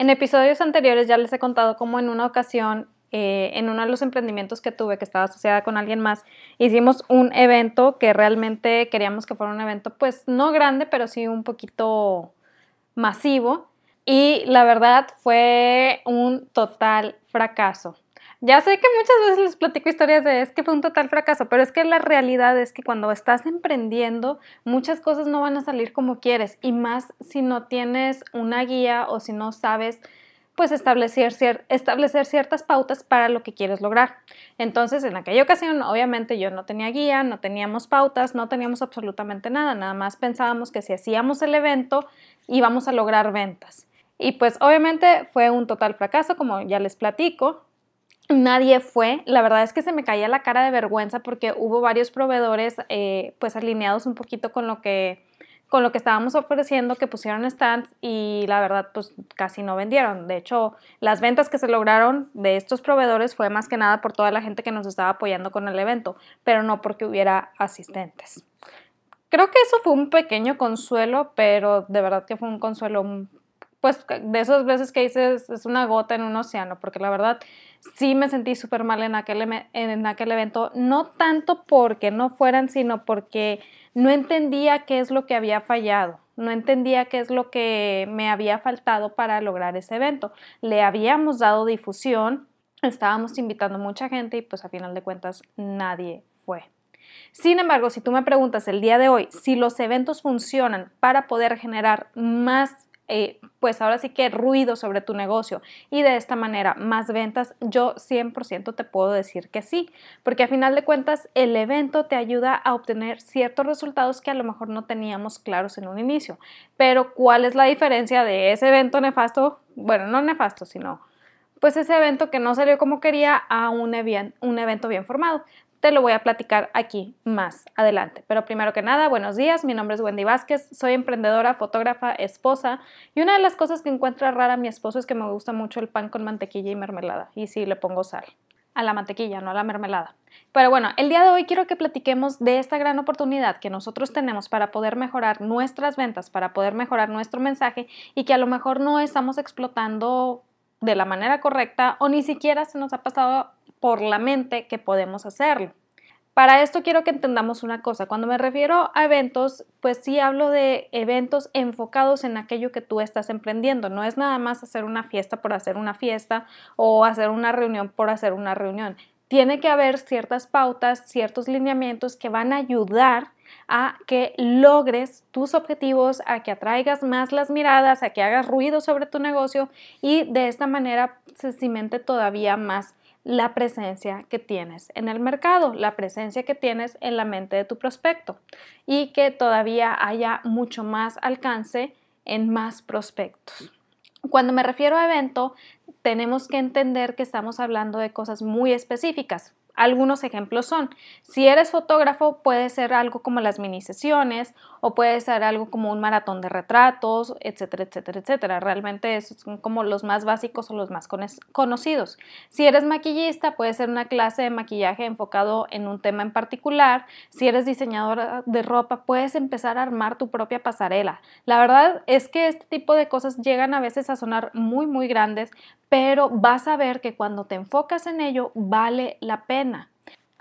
En episodios anteriores ya les he contado cómo en una ocasión, eh, en uno de los emprendimientos que tuve, que estaba asociada con alguien más, hicimos un evento que realmente queríamos que fuera un evento, pues no grande, pero sí un poquito masivo. Y la verdad fue un total fracaso. Ya sé que muchas veces les platico historias de es que fue un total fracaso, pero es que la realidad es que cuando estás emprendiendo, muchas cosas no van a salir como quieres y más si no tienes una guía o si no sabes pues establecer, establecer ciertas pautas para lo que quieres lograr. Entonces, en aquella ocasión, obviamente yo no tenía guía, no teníamos pautas, no teníamos absolutamente nada, nada más pensábamos que si hacíamos el evento íbamos a lograr ventas. Y pues obviamente fue un total fracaso, como ya les platico nadie fue. La verdad es que se me caía la cara de vergüenza porque hubo varios proveedores eh, pues alineados un poquito con lo que con lo que estábamos ofreciendo que pusieron stands y la verdad pues casi no vendieron. De hecho, las ventas que se lograron de estos proveedores fue más que nada por toda la gente que nos estaba apoyando con el evento, pero no porque hubiera asistentes. Creo que eso fue un pequeño consuelo, pero de verdad que fue un consuelo pues de esas veces que dices es una gota en un océano, porque la verdad sí me sentí súper mal en aquel, en aquel evento, no tanto porque no fueran, sino porque no entendía qué es lo que había fallado, no entendía qué es lo que me había faltado para lograr ese evento. Le habíamos dado difusión, estábamos invitando mucha gente y pues a final de cuentas nadie fue. Sin embargo, si tú me preguntas el día de hoy si los eventos funcionan para poder generar más eh, pues ahora sí que ruido sobre tu negocio y de esta manera más ventas, yo 100% te puedo decir que sí, porque a final de cuentas el evento te ayuda a obtener ciertos resultados que a lo mejor no teníamos claros en un inicio. Pero ¿cuál es la diferencia de ese evento nefasto? Bueno, no nefasto, sino pues ese evento que no salió como quería a un, un evento bien formado te lo voy a platicar aquí más adelante. Pero primero que nada, buenos días, mi nombre es Wendy Vázquez, soy emprendedora, fotógrafa, esposa y una de las cosas que encuentra rara mi esposo es que me gusta mucho el pan con mantequilla y mermelada y sí le pongo sal a la mantequilla, no a la mermelada. Pero bueno, el día de hoy quiero que platiquemos de esta gran oportunidad que nosotros tenemos para poder mejorar nuestras ventas, para poder mejorar nuestro mensaje y que a lo mejor no estamos explotando de la manera correcta o ni siquiera se nos ha pasado por la mente que podemos hacerlo. Para esto quiero que entendamos una cosa. Cuando me refiero a eventos, pues sí hablo de eventos enfocados en aquello que tú estás emprendiendo. No es nada más hacer una fiesta por hacer una fiesta o hacer una reunión por hacer una reunión. Tiene que haber ciertas pautas, ciertos lineamientos que van a ayudar a que logres tus objetivos, a que atraigas más las miradas, a que hagas ruido sobre tu negocio y de esta manera se cimente todavía más la presencia que tienes en el mercado, la presencia que tienes en la mente de tu prospecto y que todavía haya mucho más alcance en más prospectos. Cuando me refiero a evento, tenemos que entender que estamos hablando de cosas muy específicas. Algunos ejemplos son, si eres fotógrafo, puede ser algo como las mini sesiones o puede ser algo como un maratón de retratos, etcétera, etcétera, etcétera. Realmente esos son como los más básicos o los más conocidos. Si eres maquillista, puede ser una clase de maquillaje enfocado en un tema en particular. Si eres diseñadora de ropa, puedes empezar a armar tu propia pasarela. La verdad es que este tipo de cosas llegan a veces a sonar muy, muy grandes, pero vas a ver que cuando te enfocas en ello vale la pena.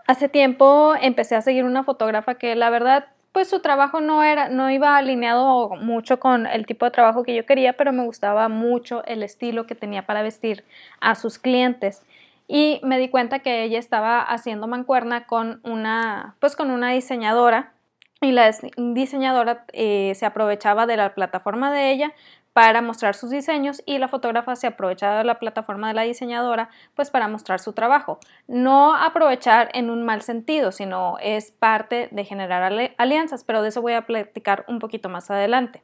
Hace tiempo empecé a seguir una fotógrafa que la verdad pues su trabajo no era no iba alineado mucho con el tipo de trabajo que yo quería, pero me gustaba mucho el estilo que tenía para vestir a sus clientes. Y me di cuenta que ella estaba haciendo mancuerna con una pues con una diseñadora y la diseñadora eh, se aprovechaba de la plataforma de ella para mostrar sus diseños y la fotógrafa se aprovechaba de la plataforma de la diseñadora pues para mostrar su trabajo. No aprovechar en un mal sentido, sino es parte de generar alianzas, pero de eso voy a platicar un poquito más adelante.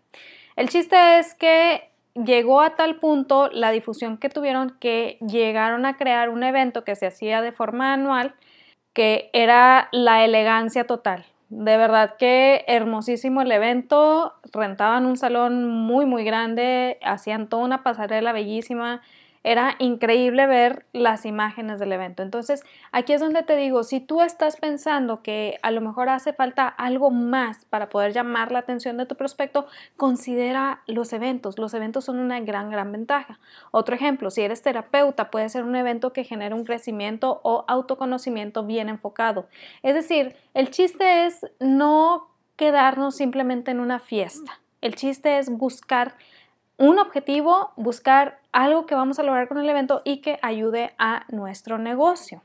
El chiste es que llegó a tal punto la difusión que tuvieron que llegaron a crear un evento que se hacía de forma anual que era la elegancia total. De verdad que hermosísimo el evento. Rentaban un salón muy, muy grande, hacían toda una pasarela bellísima. Era increíble ver las imágenes del evento. Entonces, aquí es donde te digo, si tú estás pensando que a lo mejor hace falta algo más para poder llamar la atención de tu prospecto, considera los eventos. Los eventos son una gran, gran ventaja. Otro ejemplo, si eres terapeuta, puede ser un evento que genere un crecimiento o autoconocimiento bien enfocado. Es decir, el chiste es no quedarnos simplemente en una fiesta. El chiste es buscar un objetivo, buscar algo que vamos a lograr con el evento y que ayude a nuestro negocio.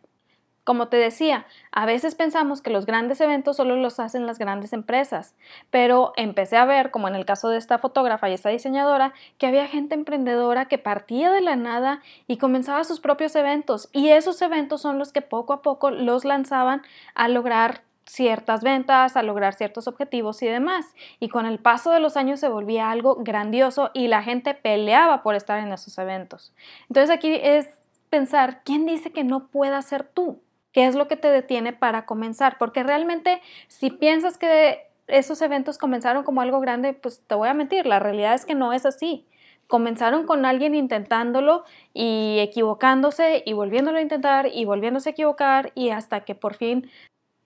Como te decía, a veces pensamos que los grandes eventos solo los hacen las grandes empresas, pero empecé a ver, como en el caso de esta fotógrafa y esta diseñadora, que había gente emprendedora que partía de la nada y comenzaba sus propios eventos y esos eventos son los que poco a poco los lanzaban a lograr ciertas ventas, a lograr ciertos objetivos y demás. Y con el paso de los años se volvía algo grandioso y la gente peleaba por estar en esos eventos. Entonces aquí es pensar, ¿quién dice que no pueda ser tú? ¿Qué es lo que te detiene para comenzar? Porque realmente si piensas que esos eventos comenzaron como algo grande, pues te voy a mentir, la realidad es que no es así. Comenzaron con alguien intentándolo y equivocándose y volviéndolo a intentar y volviéndose a equivocar y hasta que por fin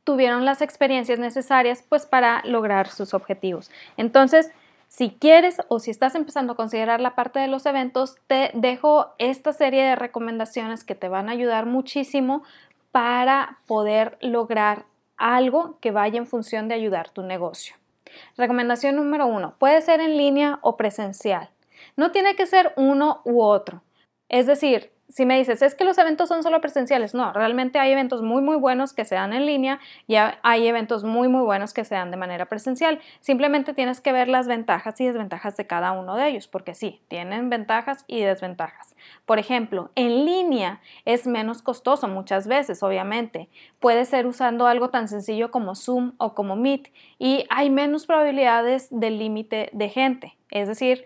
tuvieron las experiencias necesarias pues para lograr sus objetivos. Entonces, si quieres o si estás empezando a considerar la parte de los eventos, te dejo esta serie de recomendaciones que te van a ayudar muchísimo para poder lograr algo que vaya en función de ayudar tu negocio. Recomendación número uno, puede ser en línea o presencial. No tiene que ser uno u otro. Es decir, si me dices, es que los eventos son solo presenciales, no, realmente hay eventos muy, muy buenos que se dan en línea y hay eventos muy, muy buenos que se dan de manera presencial. Simplemente tienes que ver las ventajas y desventajas de cada uno de ellos, porque sí, tienen ventajas y desventajas. Por ejemplo, en línea es menos costoso muchas veces, obviamente. Puede ser usando algo tan sencillo como Zoom o como Meet y hay menos probabilidades de límite de gente. Es decir,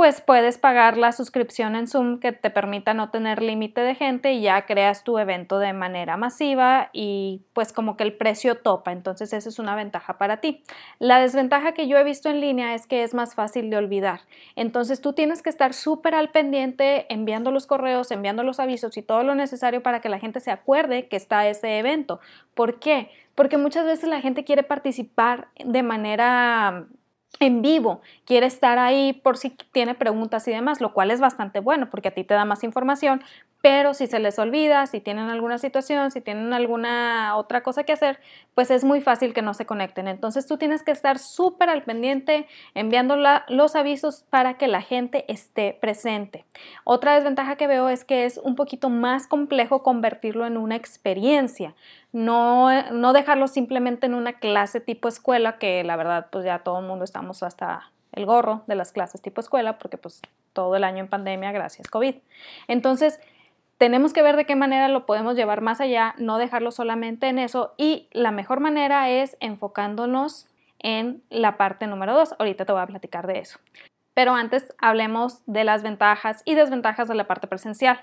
pues puedes pagar la suscripción en Zoom que te permita no tener límite de gente y ya creas tu evento de manera masiva y pues como que el precio topa, entonces esa es una ventaja para ti. La desventaja que yo he visto en línea es que es más fácil de olvidar, entonces tú tienes que estar súper al pendiente enviando los correos, enviando los avisos y todo lo necesario para que la gente se acuerde que está ese evento. ¿Por qué? Porque muchas veces la gente quiere participar de manera en vivo, quiere estar ahí por si tiene preguntas y demás, lo cual es bastante bueno porque a ti te da más información, pero si se les olvida, si tienen alguna situación, si tienen alguna otra cosa que hacer, pues es muy fácil que no se conecten. Entonces tú tienes que estar súper al pendiente enviando los avisos para que la gente esté presente. Otra desventaja que veo es que es un poquito más complejo convertirlo en una experiencia. No, no dejarlo simplemente en una clase tipo escuela, que la verdad pues ya todo el mundo estamos hasta el gorro de las clases tipo escuela, porque pues todo el año en pandemia gracias COVID. Entonces, tenemos que ver de qué manera lo podemos llevar más allá, no dejarlo solamente en eso y la mejor manera es enfocándonos en la parte número dos. Ahorita te voy a platicar de eso. Pero antes hablemos de las ventajas y desventajas de la parte presencial.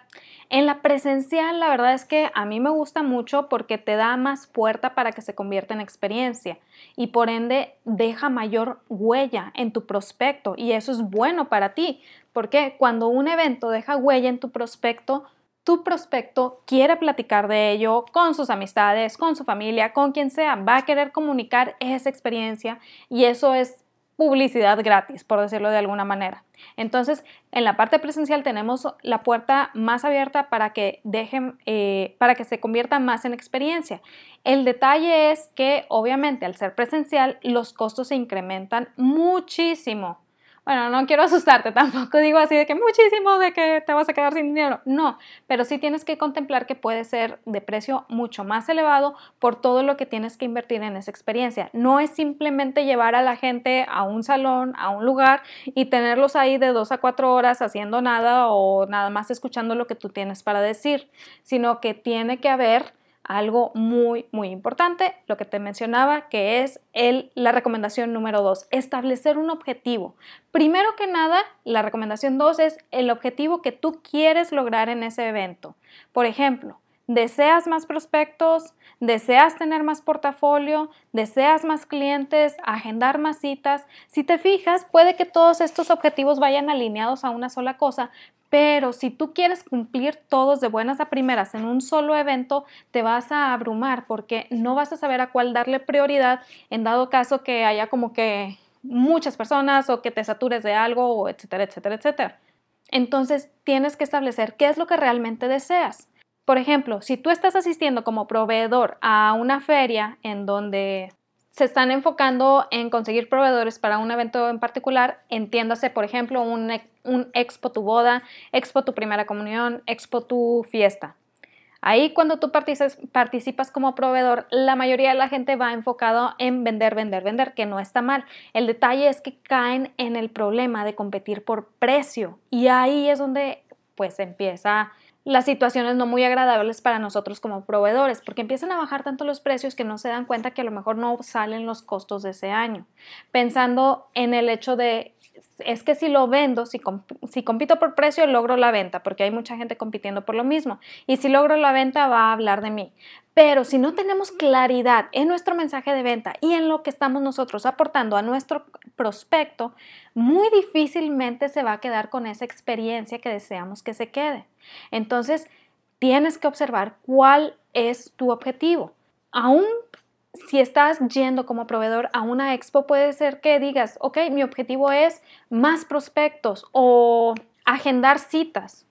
En la presencial la verdad es que a mí me gusta mucho porque te da más puerta para que se convierta en experiencia y por ende deja mayor huella en tu prospecto y eso es bueno para ti porque cuando un evento deja huella en tu prospecto, tu prospecto quiere platicar de ello con sus amistades, con su familia, con quien sea, va a querer comunicar esa experiencia y eso es publicidad gratis, por decirlo de alguna manera. Entonces, en la parte presencial tenemos la puerta más abierta para que dejen, eh, para que se convierta más en experiencia. El detalle es que, obviamente, al ser presencial, los costos se incrementan muchísimo. Bueno, no quiero asustarte, tampoco digo así de que muchísimo de que te vas a quedar sin dinero. No, pero sí tienes que contemplar que puede ser de precio mucho más elevado por todo lo que tienes que invertir en esa experiencia. No es simplemente llevar a la gente a un salón, a un lugar y tenerlos ahí de dos a cuatro horas haciendo nada o nada más escuchando lo que tú tienes para decir, sino que tiene que haber algo muy, muy importante, lo que te mencionaba, que es el, la recomendación número dos, establecer un objetivo. Primero que nada, la recomendación dos es el objetivo que tú quieres lograr en ese evento. Por ejemplo, deseas más prospectos, deseas tener más portafolio, deseas más clientes, agendar más citas. Si te fijas, puede que todos estos objetivos vayan alineados a una sola cosa, pero si tú quieres cumplir todos de buenas a primeras en un solo evento, te vas a abrumar porque no vas a saber a cuál darle prioridad en dado caso que haya como que muchas personas o que te satures de algo, etcétera, etcétera, etcétera. Entonces tienes que establecer qué es lo que realmente deseas. Por ejemplo, si tú estás asistiendo como proveedor a una feria en donde se están enfocando en conseguir proveedores para un evento en particular, entiéndase, por ejemplo, un, un expo tu boda, expo tu primera comunión, expo tu fiesta. Ahí cuando tú participas como proveedor, la mayoría de la gente va enfocado en vender, vender, vender, que no está mal. El detalle es que caen en el problema de competir por precio y ahí es donde pues empieza las situaciones no muy agradables para nosotros como proveedores, porque empiezan a bajar tanto los precios que no se dan cuenta que a lo mejor no salen los costos de ese año, pensando en el hecho de es que si lo vendo, si, si, compito por precio, logro la venta, porque hay mucha gente compitiendo por lo mismo. Y si logro la venta, va a hablar de mí. Pero si no tenemos claridad en nuestro mensaje de venta y en lo que estamos nosotros aportando a nuestro prospecto, muy difícilmente se va a quedar con esa experiencia que deseamos que se quede. Entonces, tienes que observar cuál es tu objetivo. Aún si estás yendo como proveedor a una expo, puede ser que digas, ok, mi objetivo es más prospectos o agendar citas.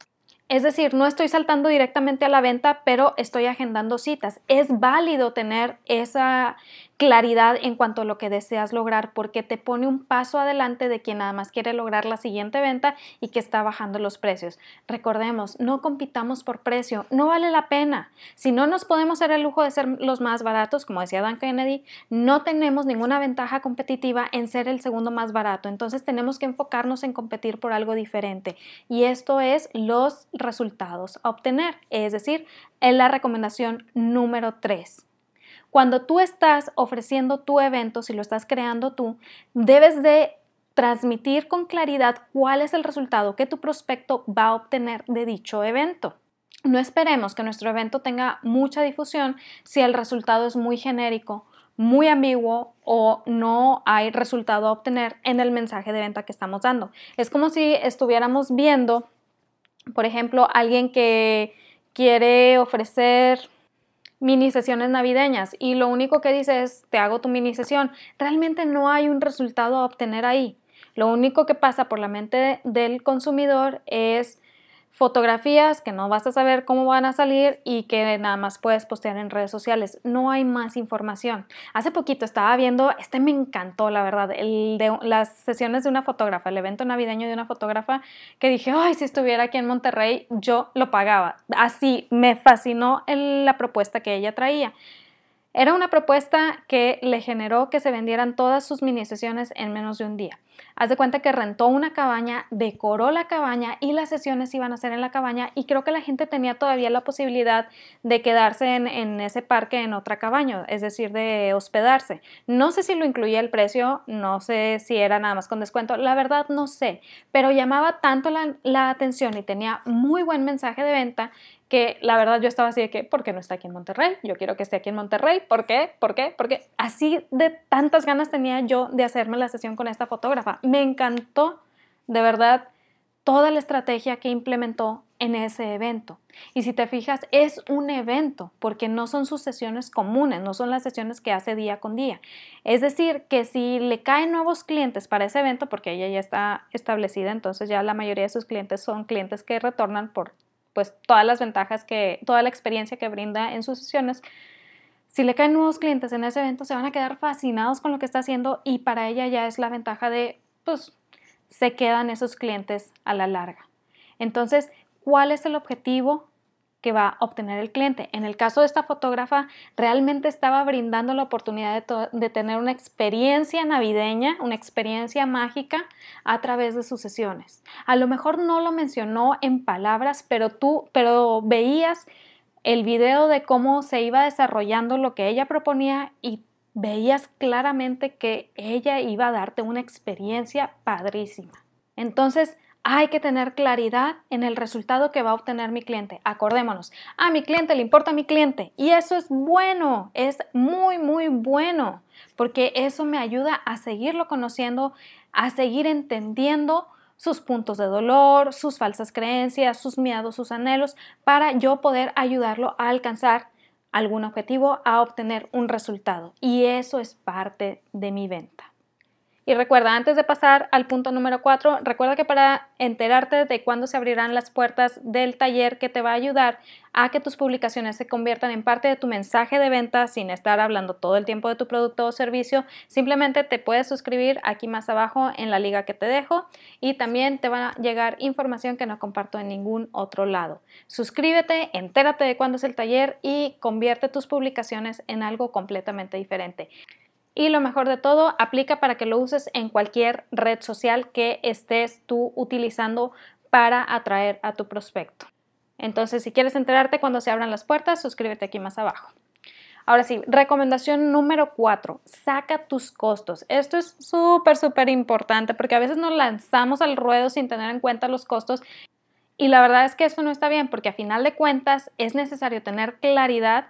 Es decir, no estoy saltando directamente a la venta, pero estoy agendando citas. Es válido tener esa claridad en cuanto a lo que deseas lograr porque te pone un paso adelante de quien nada más quiere lograr la siguiente venta y que está bajando los precios. Recordemos, no compitamos por precio, no vale la pena. Si no nos podemos dar el lujo de ser los más baratos, como decía Dan Kennedy, no tenemos ninguna ventaja competitiva en ser el segundo más barato. Entonces tenemos que enfocarnos en competir por algo diferente y esto es los resultados a obtener, es decir, en la recomendación número 3. Cuando tú estás ofreciendo tu evento, si lo estás creando tú, debes de transmitir con claridad cuál es el resultado que tu prospecto va a obtener de dicho evento. No esperemos que nuestro evento tenga mucha difusión si el resultado es muy genérico, muy ambiguo o no hay resultado a obtener en el mensaje de venta que estamos dando. Es como si estuviéramos viendo, por ejemplo, alguien que quiere ofrecer mini sesiones navideñas y lo único que dice es te hago tu mini sesión. Realmente no hay un resultado a obtener ahí. Lo único que pasa por la mente del consumidor es fotografías que no vas a saber cómo van a salir y que nada más puedes postear en redes sociales. No hay más información. Hace poquito estaba viendo, este me encantó, la verdad, las sesiones de una fotógrafa, el evento navideño de una fotógrafa, que dije, ay, si estuviera aquí en Monterrey, yo lo pagaba. Así, me fascinó la propuesta que ella traía. Era una propuesta que le generó que se vendieran todas sus mini sesiones en menos de un día. Haz de cuenta que rentó una cabaña, decoró la cabaña y las sesiones iban a ser en la cabaña y creo que la gente tenía todavía la posibilidad de quedarse en, ese parque en otra cabaña, es decir, de hospedarse. No sé si lo incluía el precio, no sé si era nada más con descuento, la verdad no sé, pero llamaba tanto la, la atención y tenía muy buen mensaje de venta que la verdad yo estaba así de que, ¿por qué no está aquí en Monterrey? Yo quiero que esté aquí en Monterrey. ¿Por qué? ¿Por qué? Porque así de tantas ganas tenía yo de hacerme la sesión con esta fotógrafa. Me encantó, de verdad, toda la estrategia que implementó en ese evento. Y si te fijas, es un evento, porque no son sus sesiones comunes, no son las sesiones que hace día con día. Es decir, que si le caen nuevos clientes para ese evento, porque ella ya está establecida, entonces ya la mayoría de sus clientes son clientes que retornan por pues todas las ventajas que, toda la experiencia que brinda en sus sesiones, si le caen nuevos clientes en ese evento, se van a quedar fascinados con lo que está haciendo y para ella ya es la ventaja de, pues, se quedan esos clientes a la larga. Entonces, ¿cuál es el objetivo que va a obtener el cliente. En el caso de esta fotógrafa, realmente estaba brindando la oportunidad de, tener una experiencia navideña, una experiencia mágica a través de sus sesiones. A lo mejor no lo mencionó en palabras, pero tú, pero veías el video de cómo se iba desarrollando lo que ella proponía y veías claramente que ella iba a darte una experiencia padrísima. Entonces, hay que tener claridad en el resultado que va a obtener mi cliente. Acordémonos, a mi cliente le importa a mi cliente y eso es bueno, es muy, muy bueno, porque eso me ayuda a seguirlo conociendo, a seguir entendiendo sus puntos de dolor, sus falsas creencias, sus miedos, sus anhelos, para yo poder ayudarlo a alcanzar algún objetivo, a obtener un resultado. Y eso es parte de mi venta. Y recuerda, antes de pasar al punto número 4, recuerda que para enterarte de cuándo se abrirán las puertas del taller que te va a ayudar a que tus publicaciones se conviertan en parte de tu mensaje de venta sin estar hablando todo el tiempo de tu producto o servicio, simplemente te puedes suscribir aquí más abajo en la liga que te dejo y también te va a llegar información que no comparto en ningún otro lado. Suscríbete, entérate de cuándo es el taller y convierte tus publicaciones en algo completamente diferente. Y lo mejor de todo, aplica para que lo uses en cualquier red social que estés tú utilizando para atraer a tu prospecto. Entonces, si quieres enterarte cuando se abran las puertas, suscríbete aquí más abajo. Ahora sí, recomendación número cuatro, saca tus costos. Esto es súper, súper importante porque a veces nos lanzamos al ruedo sin tener en cuenta los costos y la verdad es que eso no está bien porque a final de cuentas es necesario tener claridad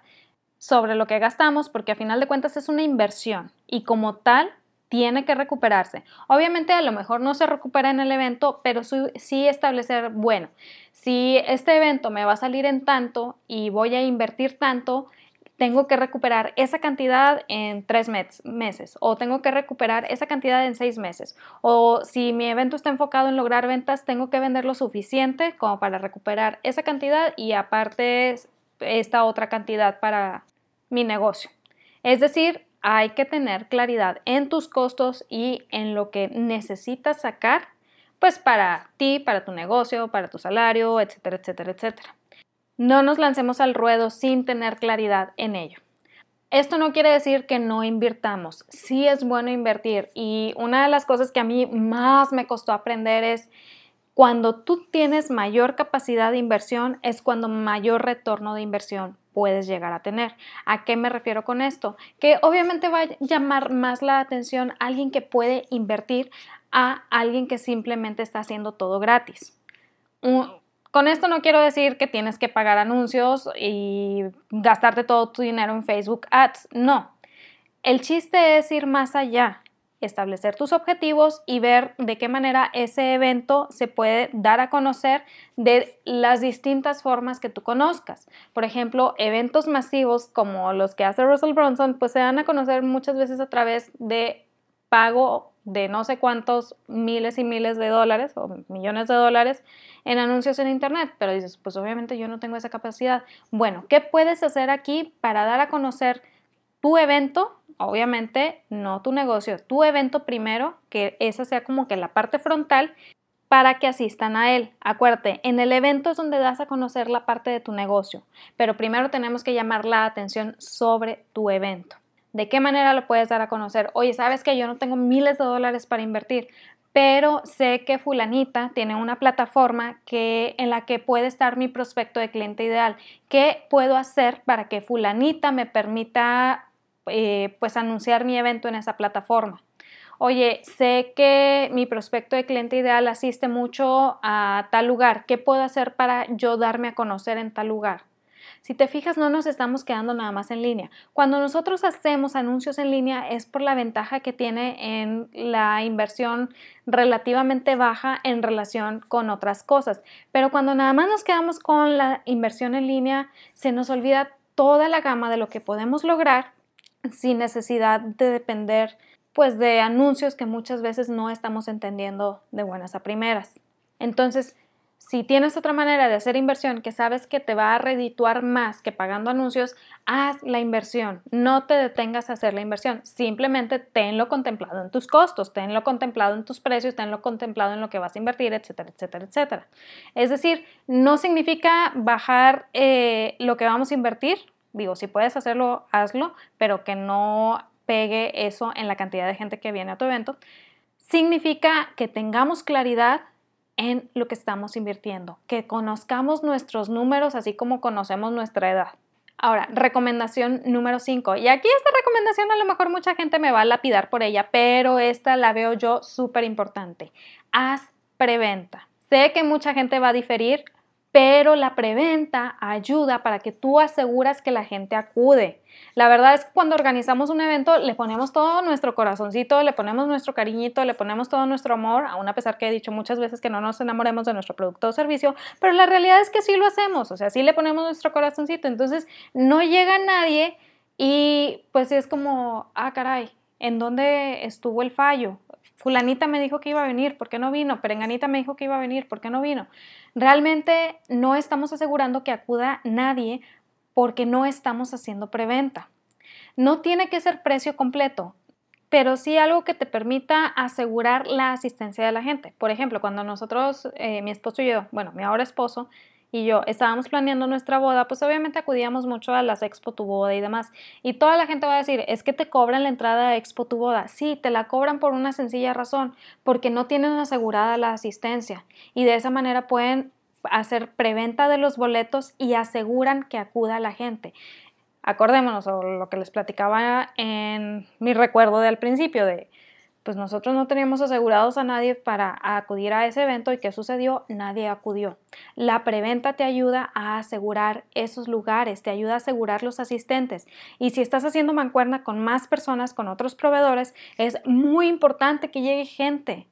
sobre lo que gastamos porque a final de cuentas es una inversión y como tal tiene que recuperarse. Obviamente a lo mejor no se recupera en el evento, pero sí establecer, bueno, si este evento me va a salir en tanto y voy a invertir tanto, tengo que recuperar esa cantidad en tres meses o tengo que recuperar esa cantidad en seis meses. O si mi evento está enfocado en lograr ventas, tengo que vender lo suficiente como para recuperar esa cantidad y aparte esta otra cantidad para mi negocio. Es decir, hay que tener claridad en tus costos y en lo que necesitas sacar, pues para ti, para tu negocio, para tu salario, etcétera, etcétera, etcétera. No nos lancemos al ruedo sin tener claridad en ello. Esto no quiere decir que no invirtamos. Sí es bueno invertir y una de las cosas que a mí más me costó aprender es cuando tú tienes mayor capacidad de inversión es cuando mayor retorno de inversión puedes llegar a tener. ¿A qué me refiero con esto? Que obviamente va a llamar más la atención alguien que puede invertir a alguien que simplemente está haciendo todo gratis. Con esto no quiero decir que tienes que pagar anuncios y gastarte todo tu dinero en Facebook Ads, no. El chiste es ir más allá establecer tus objetivos y ver de qué manera ese evento se puede dar a conocer de las distintas formas que tú conozcas. Por ejemplo, eventos masivos como los que hace Russell Bronson, pues se dan a conocer muchas veces a través de pago de no sé cuántos miles y miles de dólares o millones de dólares en anuncios en internet, pero dices, pues obviamente yo no tengo esa capacidad. Bueno, ¿qué puedes hacer aquí para dar a conocer tu evento obviamente no tu negocio, tu evento primero, que esa sea como que la parte frontal para que asistan a él. Acuérdate, en el evento es donde das a conocer la parte de tu negocio, pero primero tenemos que llamar la atención sobre tu evento. ¿De qué manera lo puedes dar a conocer? Oye, sabes que yo no tengo miles de dólares para invertir, pero sé que fulanita tiene una plataforma que, en la que puede estar mi prospecto de cliente ideal. ¿Qué puedo hacer para que fulanita me permita eh, pues anunciar mi evento en esa plataforma. Oye, sé que mi prospecto de cliente ideal asiste mucho a tal lugar. ¿Qué puedo hacer para yo darme a conocer en tal lugar? Si te fijas, no nos estamos quedando nada más en línea. Cuando nosotros hacemos anuncios en línea es por la ventaja que tiene en la inversión relativamente baja en relación con otras cosas. Pero cuando nada más nos quedamos con la inversión en línea, se nos olvida toda la gama de lo que podemos lograr sin necesidad de depender pues de anuncios que muchas veces no estamos entendiendo de buenas a primeras. Entonces, si tienes otra manera de hacer inversión que sabes que te va a redituar más que pagando anuncios, haz la inversión. No te detengas a hacer la inversión. Simplemente tenlo contemplado en tus costos, tenlo contemplado en tus precios, tenlo contemplado en lo que vas a invertir, etcétera, etcétera, etcétera. Es decir, no significa bajar eh, lo que vamos a invertir Digo, si puedes hacerlo, hazlo, pero que no pegue eso en la cantidad de gente que viene a tu evento. Significa que tengamos claridad en lo que estamos invirtiendo, que conozcamos nuestros números así como conocemos nuestra edad. Ahora, recomendación número 5. Y aquí esta recomendación a lo mejor mucha gente me va a lapidar por ella, pero esta la veo yo súper importante. Haz preventa. Sé que mucha gente va a diferir, pero la preventa ayuda para que tú aseguras que la gente acude. La verdad es que cuando organizamos un evento le ponemos todo nuestro corazoncito, le ponemos nuestro cariñito, le ponemos todo nuestro amor, aún a pesar que he dicho muchas veces que no nos enamoremos de nuestro producto o servicio, pero la realidad es que sí lo hacemos, o sea, sí le ponemos nuestro corazoncito, entonces no llega nadie y pues es como, ah, caray, ¿en dónde estuvo el fallo? Fulanita me dijo que iba a venir, ¿por qué no vino? Perenganita me dijo que iba a venir, ¿por qué no vino? Realmente no estamos asegurando que acuda nadie porque no estamos haciendo preventa. No tiene que ser precio completo, pero sí algo que te permita asegurar la asistencia de la gente. Por ejemplo, cuando nosotros, eh, mi esposo y yo, bueno, mi ahora esposo, y yo estábamos planeando nuestra boda, pues obviamente acudíamos mucho a las Expo Tu Boda y demás. Y toda la gente va a decir, es que te cobran la entrada a Expo Tu Boda. Sí, te la cobran por una sencilla razón, porque no tienen asegurada la asistencia. Y de esa manera pueden hacer preventa de los boletos y aseguran que acuda la gente. Acordémonos, o lo que les platicaba en mi recuerdo del principio, de pues nosotros no teníamos asegurados a nadie para acudir a ese evento y ¿qué sucedió? Nadie acudió. La preventa te ayuda a asegurar esos lugares, te ayuda a asegurar los asistentes. Y si estás haciendo mancuerna con más personas, con otros proveedores, es muy importante que llegue gente.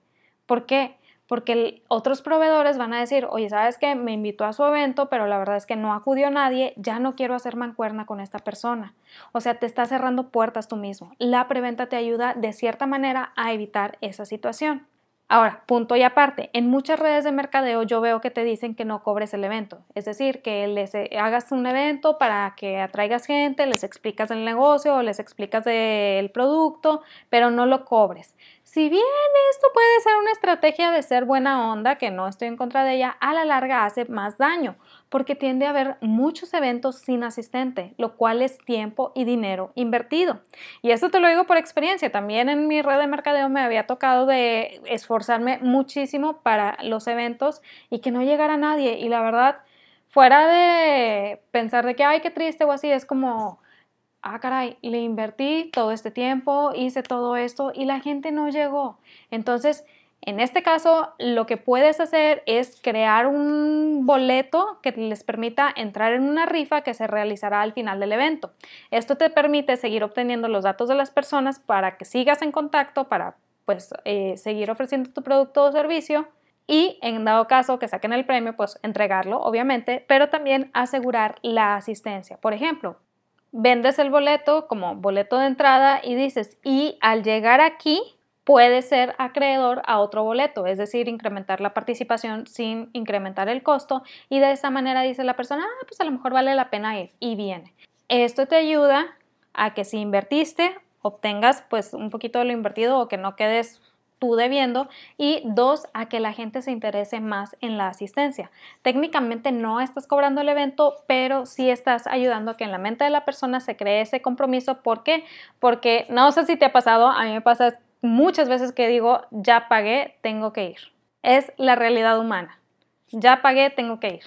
¿Por qué? Porque otros proveedores van a decir, oye, ¿sabes qué? Me invitó a su evento, pero la verdad es que no acudió nadie, ya no quiero hacer mancuerna con esta persona. O sea, te está cerrando puertas tú mismo. La preventa te ayuda de cierta manera a evitar esa situación. Ahora, punto y aparte, en muchas redes de mercadeo yo veo que te dicen que no cobres el evento, es decir, que les eh, hagas un evento para que atraigas gente, les explicas el negocio les explicas del producto, pero no lo cobres. Si bien esto puede ser una estrategia de ser buena onda, que no estoy en contra de ella, a la larga hace más daño, porque tiende a haber muchos eventos sin asistente, lo cual es tiempo y dinero invertido. Y esto te lo digo por experiencia, también en mi red de mercadeo me había tocado de esforzarme muchísimo para los eventos y que no llegara nadie. Y la verdad, fuera de pensar de que, ay, qué triste o así, es como ah, caray, le invertí todo este tiempo, hice todo esto y la gente no llegó. Entonces, en este caso, lo que puedes hacer es crear un boleto que les permita entrar en una rifa que se realizará al final del evento. Esto te permite seguir obteniendo los datos de las personas para que sigas en contacto, para pues eh, seguir ofreciendo tu producto o servicio y en dado caso que saquen el premio, pues entregarlo, obviamente, pero también asegurar la asistencia. Por ejemplo, vendes el boleto como boleto de entrada y dices, y al llegar aquí puede ser acreedor a otro boleto, es decir, incrementar la participación sin incrementar el costo y de esa manera dice la persona, ah, pues a lo mejor vale la pena ir y viene. Esto te ayuda a que si invertiste, obtengas pues un poquito de lo invertido o que no quedes tú debiendo y dos, a que la gente se interese más en la asistencia. Técnicamente no estás cobrando el evento, pero sí estás ayudando a que en la mente de la persona se cree ese compromiso. ¿Por qué? Porque no sé si te ha pasado, a mí me pasa muchas veces que digo, ya pagué, tengo que ir. Es la realidad humana. Ya pagué, tengo que ir.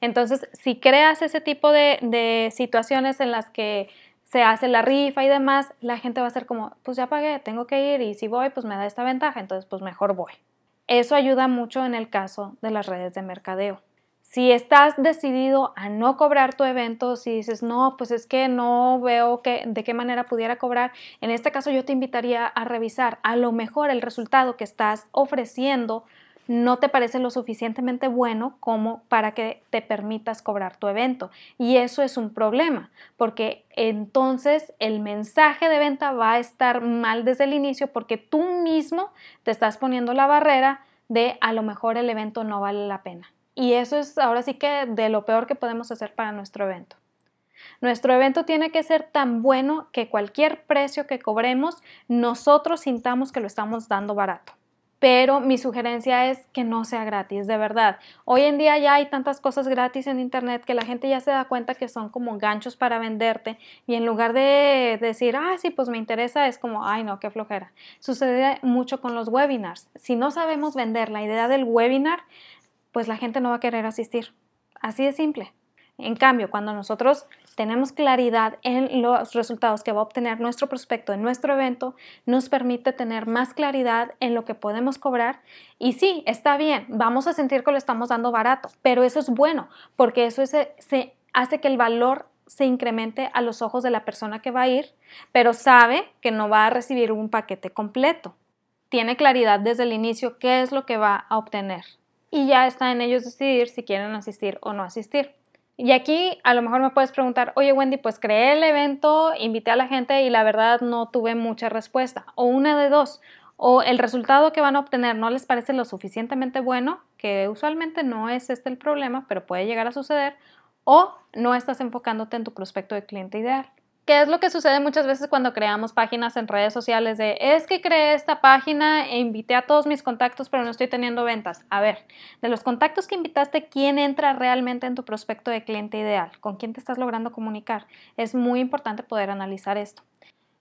Entonces, si creas ese tipo de, de situaciones en las que se hace la rifa y demás, la gente va a ser como, pues ya pagué, tengo que ir y si voy, pues me da esta ventaja, entonces pues mejor voy. Eso ayuda mucho en el caso de las redes de mercadeo. Si estás decidido a no cobrar tu evento, si dices, no, pues es que no veo que, de qué manera pudiera cobrar, en este caso yo te invitaría a revisar a lo mejor el resultado que estás ofreciendo no te parece lo suficientemente bueno como para que te permitas cobrar tu evento. Y eso es un problema, porque entonces el mensaje de venta va a estar mal desde el inicio porque tú mismo te estás poniendo la barrera de a lo mejor el evento no vale la pena. Y eso es ahora sí que de lo peor que podemos hacer para nuestro evento. Nuestro evento tiene que ser tan bueno que cualquier precio que cobremos, nosotros sintamos que lo estamos dando barato pero mi sugerencia es que no sea gratis, de verdad. Hoy en día ya hay tantas cosas gratis en Internet que la gente ya se da cuenta que son como ganchos para venderte y en lugar de decir, ah, sí, pues me interesa, es como, ay, no, qué flojera. Sucede mucho con los webinars. Si no sabemos vender la idea del webinar, pues la gente no va a querer asistir. Así de simple. En cambio, cuando nosotros tenemos claridad en los resultados que va a obtener nuestro prospecto en nuestro evento, nos permite tener más claridad en lo que podemos cobrar. Y sí, está bien, vamos a sentir que lo estamos dando barato, pero eso es bueno, porque eso hace que el valor se incremente a los ojos de la persona que va a ir, pero sabe que no va a recibir un paquete completo. Tiene claridad desde el inicio qué es lo que va a obtener. Y ya está en ellos decidir si quieren asistir o no asistir. Y aquí a lo mejor me puedes preguntar, oye Wendy, pues creé el evento, invité a la gente y la verdad no tuve mucha respuesta. O una de dos, o el resultado que van a obtener no les parece lo suficientemente bueno, que usualmente no es este el problema, pero puede llegar a suceder, o no estás enfocándote en tu prospecto de cliente ideal. ¿Qué es lo que sucede muchas veces cuando creamos páginas en redes sociales de es que creé esta página e invité a todos mis contactos pero no estoy teniendo ventas? A ver, de los contactos que invitaste, ¿quién entra realmente en tu prospecto de cliente ideal? ¿Con quién te estás logrando comunicar? Es muy importante poder analizar esto.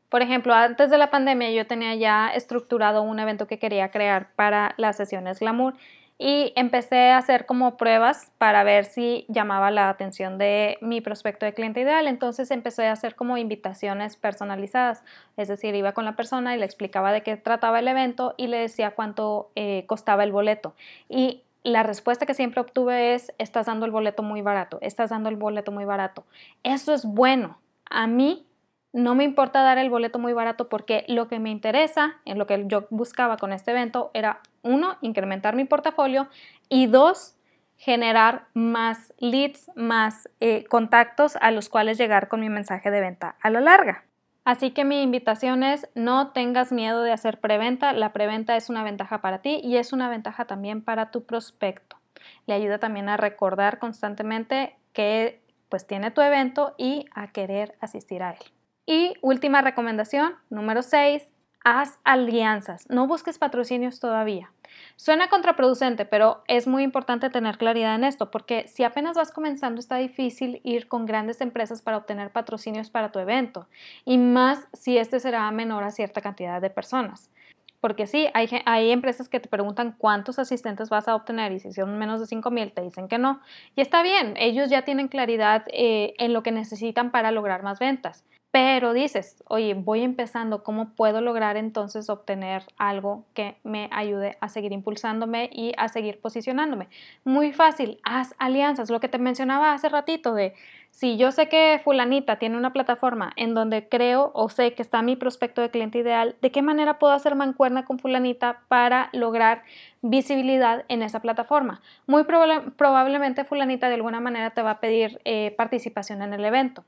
Por ejemplo, antes de la pandemia yo tenía ya estructurado un evento que quería crear para las sesiones glamour y empecé a hacer como pruebas para ver si llamaba la atención de mi prospecto de cliente ideal. Entonces empecé a hacer como invitaciones personalizadas, es decir, iba con la persona y le explicaba de qué trataba el evento y le decía cuánto eh, costaba el boleto. Y la respuesta que siempre obtuve es, estás dando el boleto muy barato, estás dando el boleto muy barato. Eso es bueno. A mí no me importa dar el boleto muy barato porque lo que me interesa, en lo que yo buscaba con este evento, era uno, incrementar mi portafolio y dos, generar más leads, más eh, contactos a los cuales llegar con mi mensaje de venta a la larga. Así que mi invitación es no tengas miedo de hacer preventa. La preventa es una ventaja para ti y es una ventaja también para tu prospecto. Le ayuda también a recordar constantemente que pues tiene tu evento y a querer asistir a él. Y última recomendación, número 6, haz alianzas. No busques patrocinios todavía. Suena contraproducente, pero es muy importante tener claridad en esto, porque si apenas vas comenzando está difícil ir con grandes empresas para obtener patrocinios para tu evento, y más si este será menor a cierta cantidad de personas. Porque sí, hay, empresas que te preguntan cuántos asistentes vas a obtener y si son menos de 5 mil te dicen que no. Y está bien, ellos ya tienen claridad eh, en lo que necesitan para lograr más ventas pero dices, oye, voy empezando, ¿cómo puedo lograr entonces obtener algo que me ayude a seguir impulsándome y a seguir posicionándome? Muy fácil, haz alianzas, lo que te mencionaba hace ratito de, si yo sé que fulanita tiene una plataforma en donde creo o sé que está mi prospecto de cliente ideal, ¿de qué manera puedo hacer mancuerna con fulanita para lograr visibilidad en esa plataforma? Muy probablemente fulanita de alguna manera te va a pedir eh, participación en el evento.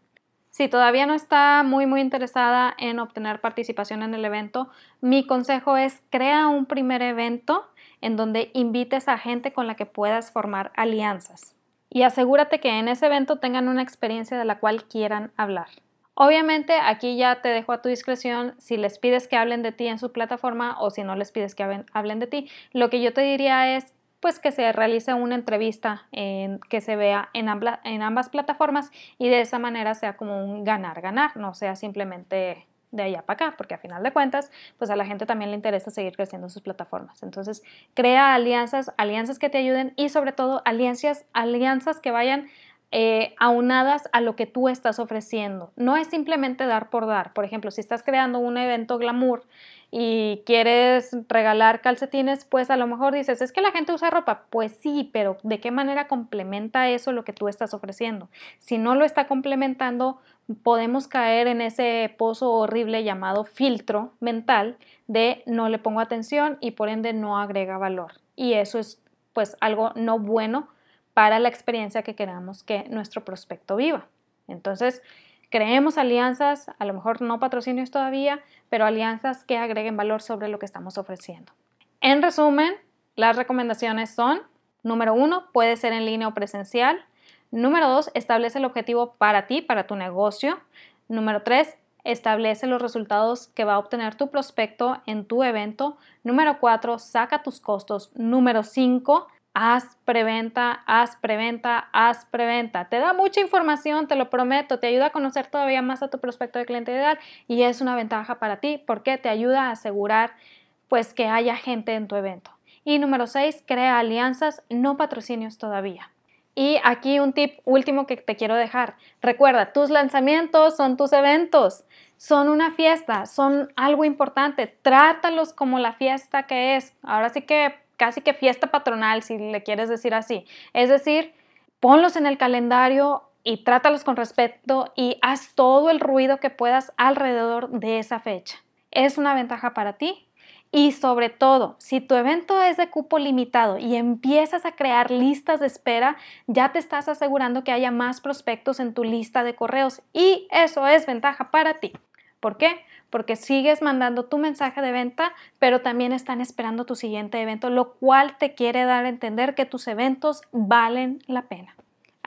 Si todavía no está muy muy interesada en obtener participación en el evento, mi consejo es crea un primer evento en donde invites a gente con la que puedas formar alianzas y asegúrate que en ese evento tengan una experiencia de la cual quieran hablar. Obviamente aquí ya te dejo a tu discreción si les pides que hablen de ti en su plataforma o si no les pides que hablen de ti. Lo que yo te diría es pues que se realice una entrevista en, que se vea en, en ambas plataformas y de esa manera sea como un ganar-ganar, no sea simplemente de allá para acá, porque a final de cuentas, pues a la gente también le interesa seguir creciendo sus plataformas. Entonces, crea alianzas, alianzas que te ayuden y sobre todo alianzas, alianzas que vayan eh, aunadas a lo que tú estás ofreciendo. No es simplemente dar por dar. Por ejemplo, si estás creando un evento glamour y quieres regalar calcetines, pues a lo mejor dices, es que la gente usa ropa. Pues sí, pero ¿de qué manera complementa eso lo que tú estás ofreciendo? Si no lo está complementando, podemos caer en ese pozo horrible llamado filtro mental de no le pongo atención y por ende no agrega valor. Y eso es pues algo no bueno para la experiencia que queramos que nuestro prospecto viva. Entonces, creemos alianzas, a lo mejor no patrocinios todavía, pero alianzas que agreguen valor sobre lo que estamos ofreciendo. En resumen, las recomendaciones son, número uno, puede ser en línea o presencial. Número dos, establece el objetivo para ti, para tu negocio. Número tres, establece los resultados que va a obtener tu prospecto en tu evento. Número cuatro, saca tus costos. Número cinco, haz preventa, haz preventa, haz preventa. Te da mucha información, te lo prometo, te ayuda a conocer todavía más a tu prospecto de cliente ideal y es una ventaja para ti porque te ayuda a asegurar pues que haya gente en tu evento. Y número 6, crea alianzas, no patrocinios todavía. Y aquí un tip último que te quiero dejar. Recuerda, tus lanzamientos son tus eventos, son una fiesta, son algo importante. Trátalos como la fiesta que es. Ahora sí que casi que fiesta patronal, si le quieres decir así. Es decir, ponlos en el calendario y trátalos con respeto y haz todo el ruido que puedas alrededor de esa fecha. Es una ventaja para ti y sobre todo, si tu evento es de cupo limitado y empiezas a crear listas de espera, ya te estás asegurando que haya más prospectos en tu lista de correos y eso es ventaja para ti. ¿Por qué? Porque sigues mandando tu mensaje de venta, pero también están esperando tu siguiente evento, lo cual te quiere dar a entender que tus eventos valen la pena.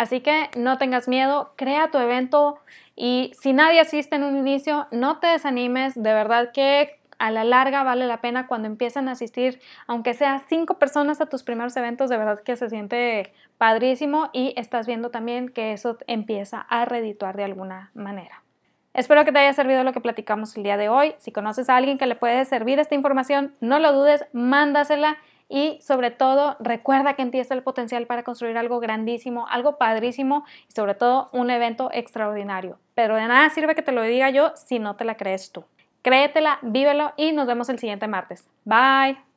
Así que no tengas miedo, crea tu evento y si nadie asiste en un inicio, no te desanimes, de verdad que a la larga vale la pena cuando empiezan a asistir, aunque sea cinco personas a tus primeros eventos, de verdad que se siente padrísimo y estás viendo también que eso empieza a redituar de alguna manera. Espero que te haya servido lo que platicamos el día de hoy. Si conoces a alguien que le puede servir esta información, no lo dudes, mándasela y sobre todo recuerda que en ti está el potencial para construir algo grandísimo, algo padrísimo y sobre todo un evento extraordinario. Pero de nada sirve que te lo diga yo si no te la crees tú. Créetela, vívelo y nos vemos el siguiente martes. Bye.